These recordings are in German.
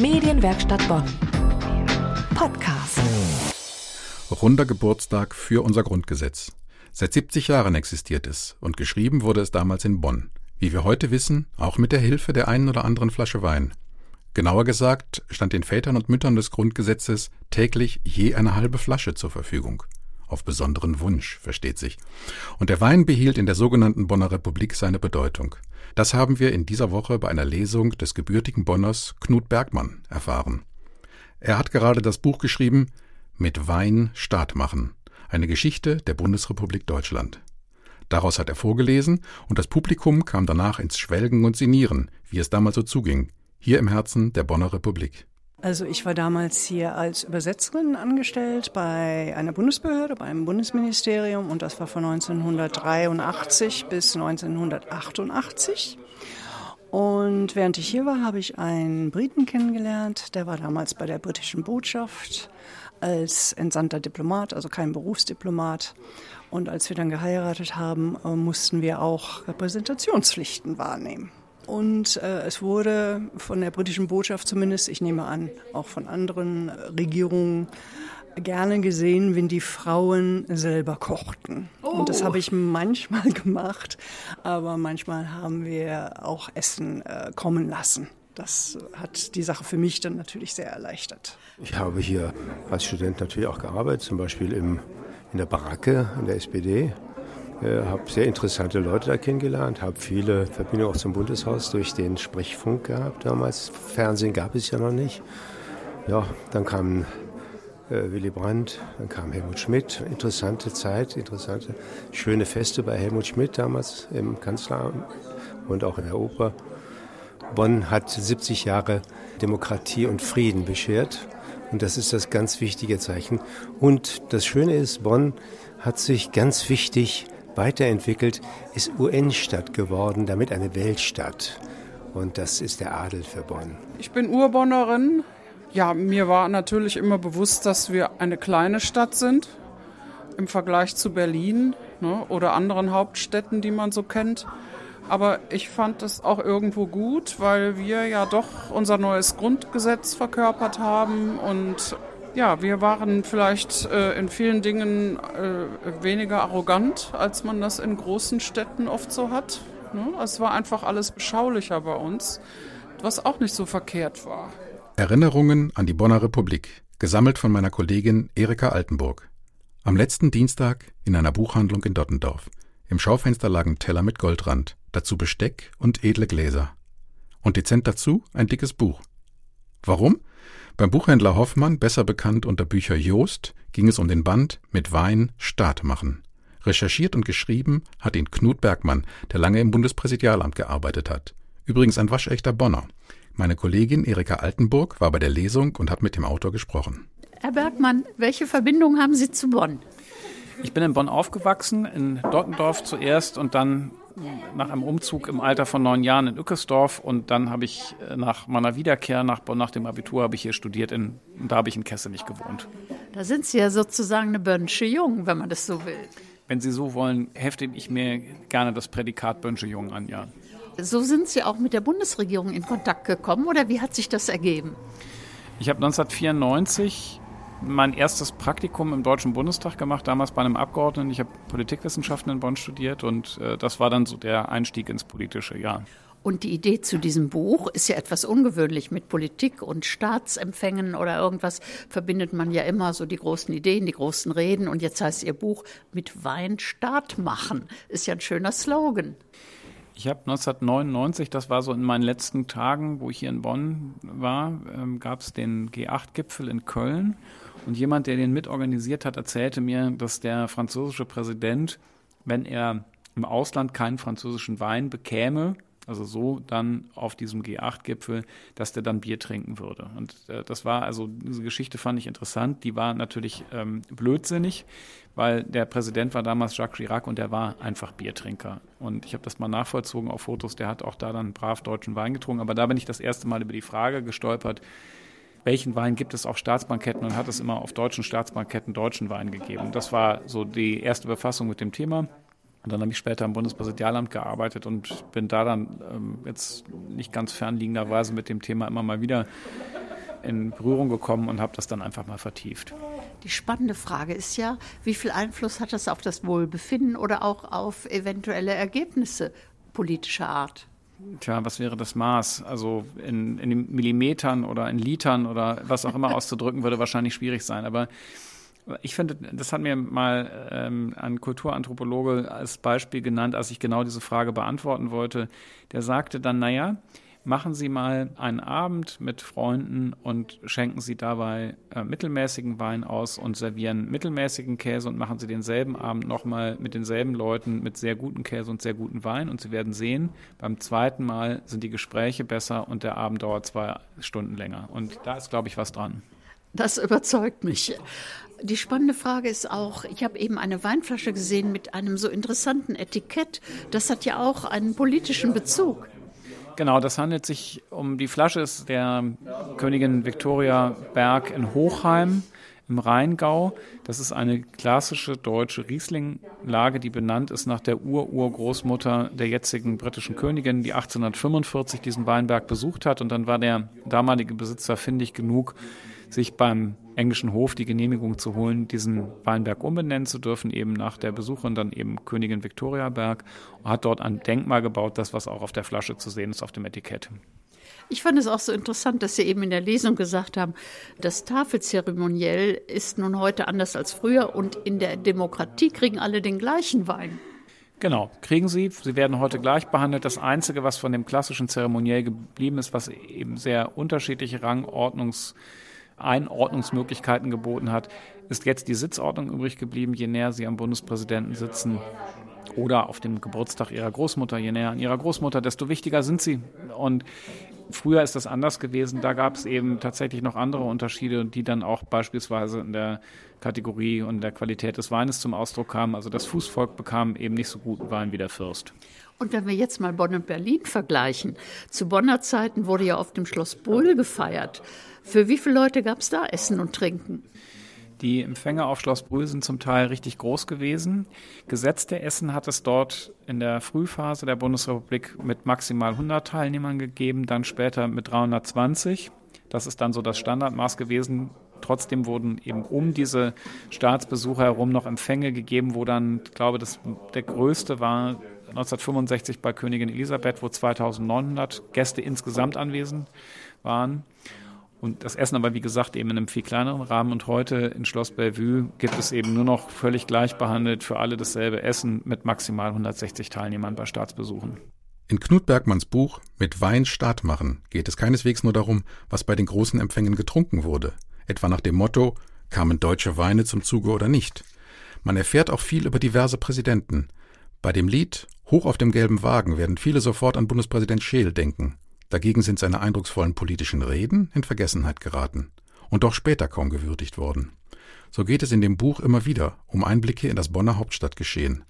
Medienwerkstatt Bonn. Podcast. Runder Geburtstag für unser Grundgesetz. Seit 70 Jahren existiert es und geschrieben wurde es damals in Bonn. Wie wir heute wissen, auch mit der Hilfe der einen oder anderen Flasche Wein. Genauer gesagt stand den Vätern und Müttern des Grundgesetzes täglich je eine halbe Flasche zur Verfügung. Auf besonderen Wunsch, versteht sich. Und der Wein behielt in der sogenannten Bonner Republik seine Bedeutung. Das haben wir in dieser Woche bei einer Lesung des gebürtigen Bonners Knut Bergmann erfahren. Er hat gerade das Buch geschrieben Mit Wein Staat machen. Eine Geschichte der Bundesrepublik Deutschland. Daraus hat er vorgelesen und das Publikum kam danach ins Schwelgen und Sinieren, wie es damals so zuging, hier im Herzen der Bonner Republik. Also ich war damals hier als Übersetzerin angestellt bei einer Bundesbehörde, bei einem Bundesministerium und das war von 1983 bis 1988. Und während ich hier war, habe ich einen Briten kennengelernt, der war damals bei der britischen Botschaft als entsandter Diplomat, also kein Berufsdiplomat. Und als wir dann geheiratet haben, äh, mussten wir auch Repräsentationspflichten wahrnehmen. Und äh, es wurde von der britischen Botschaft zumindest, ich nehme an, auch von anderen Regierungen, gerne gesehen, wenn die Frauen selber kochten. Oh. Und das oh. habe ich manchmal gemacht, aber manchmal haben wir auch Essen äh, kommen lassen. Das hat die Sache für mich dann natürlich sehr erleichtert. Ich habe hier als Student natürlich auch gearbeitet, zum Beispiel im, in der Baracke in der SPD. Äh, habe sehr interessante Leute da kennengelernt, habe viele Verbindungen auch zum Bundeshaus durch den Sprechfunk gehabt damals. Fernsehen gab es ja noch nicht. Ja, dann kam äh, Willy Brandt, dann kam Helmut Schmidt. Interessante Zeit, interessante, schöne Feste bei Helmut Schmidt damals im Kanzleramt und auch in der Oper. Bonn hat 70 Jahre Demokratie und Frieden beschert. Und das ist das ganz wichtige Zeichen. Und das Schöne ist, Bonn hat sich ganz wichtig weiterentwickelt, ist UN-Stadt geworden, damit eine Weltstadt. Und das ist der Adel für Bonn. Ich bin Urbonnerin. Ja, mir war natürlich immer bewusst, dass wir eine kleine Stadt sind im Vergleich zu Berlin ne, oder anderen Hauptstädten, die man so kennt. Aber ich fand es auch irgendwo gut, weil wir ja doch unser neues Grundgesetz verkörpert haben und ja, wir waren vielleicht äh, in vielen Dingen äh, weniger arrogant, als man das in großen Städten oft so hat. Ne? Es war einfach alles beschaulicher bei uns, was auch nicht so verkehrt war. Erinnerungen an die Bonner Republik, gesammelt von meiner Kollegin Erika Altenburg. Am letzten Dienstag in einer Buchhandlung in Dottendorf. Im Schaufenster lagen Teller mit Goldrand, dazu Besteck und edle Gläser. Und dezent dazu ein dickes Buch. Warum? Beim Buchhändler Hoffmann, besser bekannt unter Bücher Joost, ging es um den Band Mit Wein Staat machen. Recherchiert und geschrieben hat ihn Knut Bergmann, der lange im Bundespräsidialamt gearbeitet hat. Übrigens ein waschechter Bonner. Meine Kollegin Erika Altenburg war bei der Lesung und hat mit dem Autor gesprochen. Herr Bergmann, welche Verbindung haben Sie zu Bonn? Ich bin in Bonn aufgewachsen, in Dottendorf zuerst und dann nach einem Umzug im Alter von neun Jahren in Ückesdorf und dann habe ich äh, nach meiner Wiederkehr nach Bonn, nach dem Abitur, habe ich hier studiert in, und da habe ich in Kesselich gewohnt. Da sind Sie ja sozusagen eine Bönsche Jung, wenn man das so will. Wenn Sie so wollen, hefte ich mir gerne das Prädikat Bönsche Jung an, ja. So sind Sie auch mit der Bundesregierung in Kontakt gekommen oder wie hat sich das ergeben? Ich habe 1994 mein erstes Praktikum im Deutschen Bundestag gemacht, damals bei einem Abgeordneten. Ich habe Politikwissenschaften in Bonn studiert und äh, das war dann so der Einstieg ins politische Jahr. Und die Idee zu diesem Buch ist ja etwas ungewöhnlich. Mit Politik und Staatsempfängen oder irgendwas verbindet man ja immer so die großen Ideen, die großen Reden. Und jetzt heißt Ihr Buch mit Wein Staat machen. Ist ja ein schöner Slogan. Ich habe 1999, das war so in meinen letzten Tagen, wo ich hier in Bonn war, ähm, gab es den G8-Gipfel in Köln. Und jemand, der den mitorganisiert hat, erzählte mir, dass der französische Präsident, wenn er im Ausland keinen französischen Wein bekäme, also so dann auf diesem G8-Gipfel, dass der dann Bier trinken würde. Und äh, das war, also diese Geschichte fand ich interessant. Die war natürlich ähm, blödsinnig, weil der Präsident war damals Jacques Chirac und der war einfach Biertrinker. Und ich habe das mal nachvollzogen auf Fotos. Der hat auch da dann brav deutschen Wein getrunken. Aber da bin ich das erste Mal über die Frage gestolpert, welchen Wein gibt es auf Staatsbanketten und hat es immer auf deutschen Staatsbanketten deutschen Wein gegeben. Das war so die erste Befassung mit dem Thema. Und dann habe ich später im Bundespräsidialamt gearbeitet und bin da dann ähm, jetzt nicht ganz fernliegenderweise mit dem Thema immer mal wieder in Berührung gekommen und habe das dann einfach mal vertieft. Die spannende Frage ist ja, wie viel Einfluss hat das auf das Wohlbefinden oder auch auf eventuelle Ergebnisse politischer Art? Tja, was wäre das Maß? Also in, in Millimetern oder in Litern oder was auch immer auszudrücken, würde wahrscheinlich schwierig sein. Aber ich finde, das hat mir mal ähm, ein Kulturanthropologe als Beispiel genannt, als ich genau diese Frage beantworten wollte. Der sagte dann, naja, machen Sie mal einen Abend mit Freunden und schenken Sie dabei äh, mittelmäßigen Wein aus und servieren mittelmäßigen Käse und machen Sie denselben Abend nochmal mit denselben Leuten mit sehr guten Käse und sehr guten Wein und Sie werden sehen, beim zweiten Mal sind die Gespräche besser und der Abend dauert zwei Stunden länger. Und da ist, glaube ich, was dran. Das überzeugt mich. Die spannende Frage ist auch, ich habe eben eine Weinflasche gesehen mit einem so interessanten Etikett. Das hat ja auch einen politischen Bezug. Genau, das handelt sich um die Flasche ist der Königin Victoria Berg in Hochheim im Rheingau. Das ist eine klassische deutsche Riesling-Lage, die benannt ist nach der Ur-Urgroßmutter der jetzigen britischen Königin, die 1845 diesen Weinberg besucht hat. Und dann war der damalige Besitzer findig genug, sich beim englischen Hof die Genehmigung zu holen, diesen Weinberg umbenennen zu dürfen, eben nach der Besucherin dann eben Königin Victoria Berg und hat dort ein Denkmal gebaut, das was auch auf der Flasche zu sehen ist, auf dem Etikett. Ich fand es auch so interessant, dass Sie eben in der Lesung gesagt haben, das Tafelzeremoniell ist nun heute anders als früher und in der Demokratie kriegen alle den gleichen Wein. Genau, kriegen sie. Sie werden heute gleich behandelt. Das Einzige, was von dem klassischen Zeremoniell geblieben ist, was eben sehr unterschiedliche Rangordnungs- Einordnungsmöglichkeiten geboten hat, ist jetzt die Sitzordnung übrig geblieben. Je näher sie am Bundespräsidenten sitzen oder auf dem Geburtstag ihrer Großmutter, je näher an ihrer Großmutter, desto wichtiger sind sie. Und früher ist das anders gewesen. Da gab es eben tatsächlich noch andere Unterschiede, die dann auch beispielsweise in der Kategorie und der Qualität des Weines zum Ausdruck kamen. Also das Fußvolk bekam eben nicht so guten Wein wie der Fürst. Und wenn wir jetzt mal Bonn und Berlin vergleichen, zu Bonner Zeiten wurde ja auf dem Schloss Brühl gefeiert. Für wie viele Leute gab es da Essen und Trinken? Die Empfänge auf Schloss Brühl sind zum Teil richtig groß gewesen. Gesetzte Essen hat es dort in der Frühphase der Bundesrepublik mit maximal 100 Teilnehmern gegeben, dann später mit 320. Das ist dann so das Standardmaß gewesen. Trotzdem wurden eben um diese Staatsbesucher herum noch Empfänge gegeben, wo dann, ich glaube, das, der größte war 1965 bei Königin Elisabeth, wo 2900 Gäste insgesamt anwesend waren. Und das Essen aber, wie gesagt, eben in einem viel kleineren Rahmen. Und heute in Schloss Bellevue gibt es eben nur noch völlig gleich behandelt für alle dasselbe Essen mit maximal 160 Teilnehmern bei Staatsbesuchen. In Knut Bergmanns Buch Mit Wein Staat machen geht es keineswegs nur darum, was bei den großen Empfängen getrunken wurde, etwa nach dem Motto kamen deutsche Weine zum Zuge oder nicht. Man erfährt auch viel über diverse Präsidenten. Bei dem Lied Hoch auf dem gelben Wagen werden viele sofort an Bundespräsident Scheel denken. Dagegen sind seine eindrucksvollen politischen Reden in Vergessenheit geraten und doch später kaum gewürdigt worden. So geht es in dem Buch immer wieder um Einblicke in das Bonner Hauptstadtgeschehen.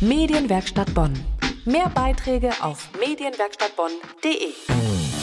Medienwerkstatt Bonn. Mehr Beiträge auf medienwerkstattbonn.de.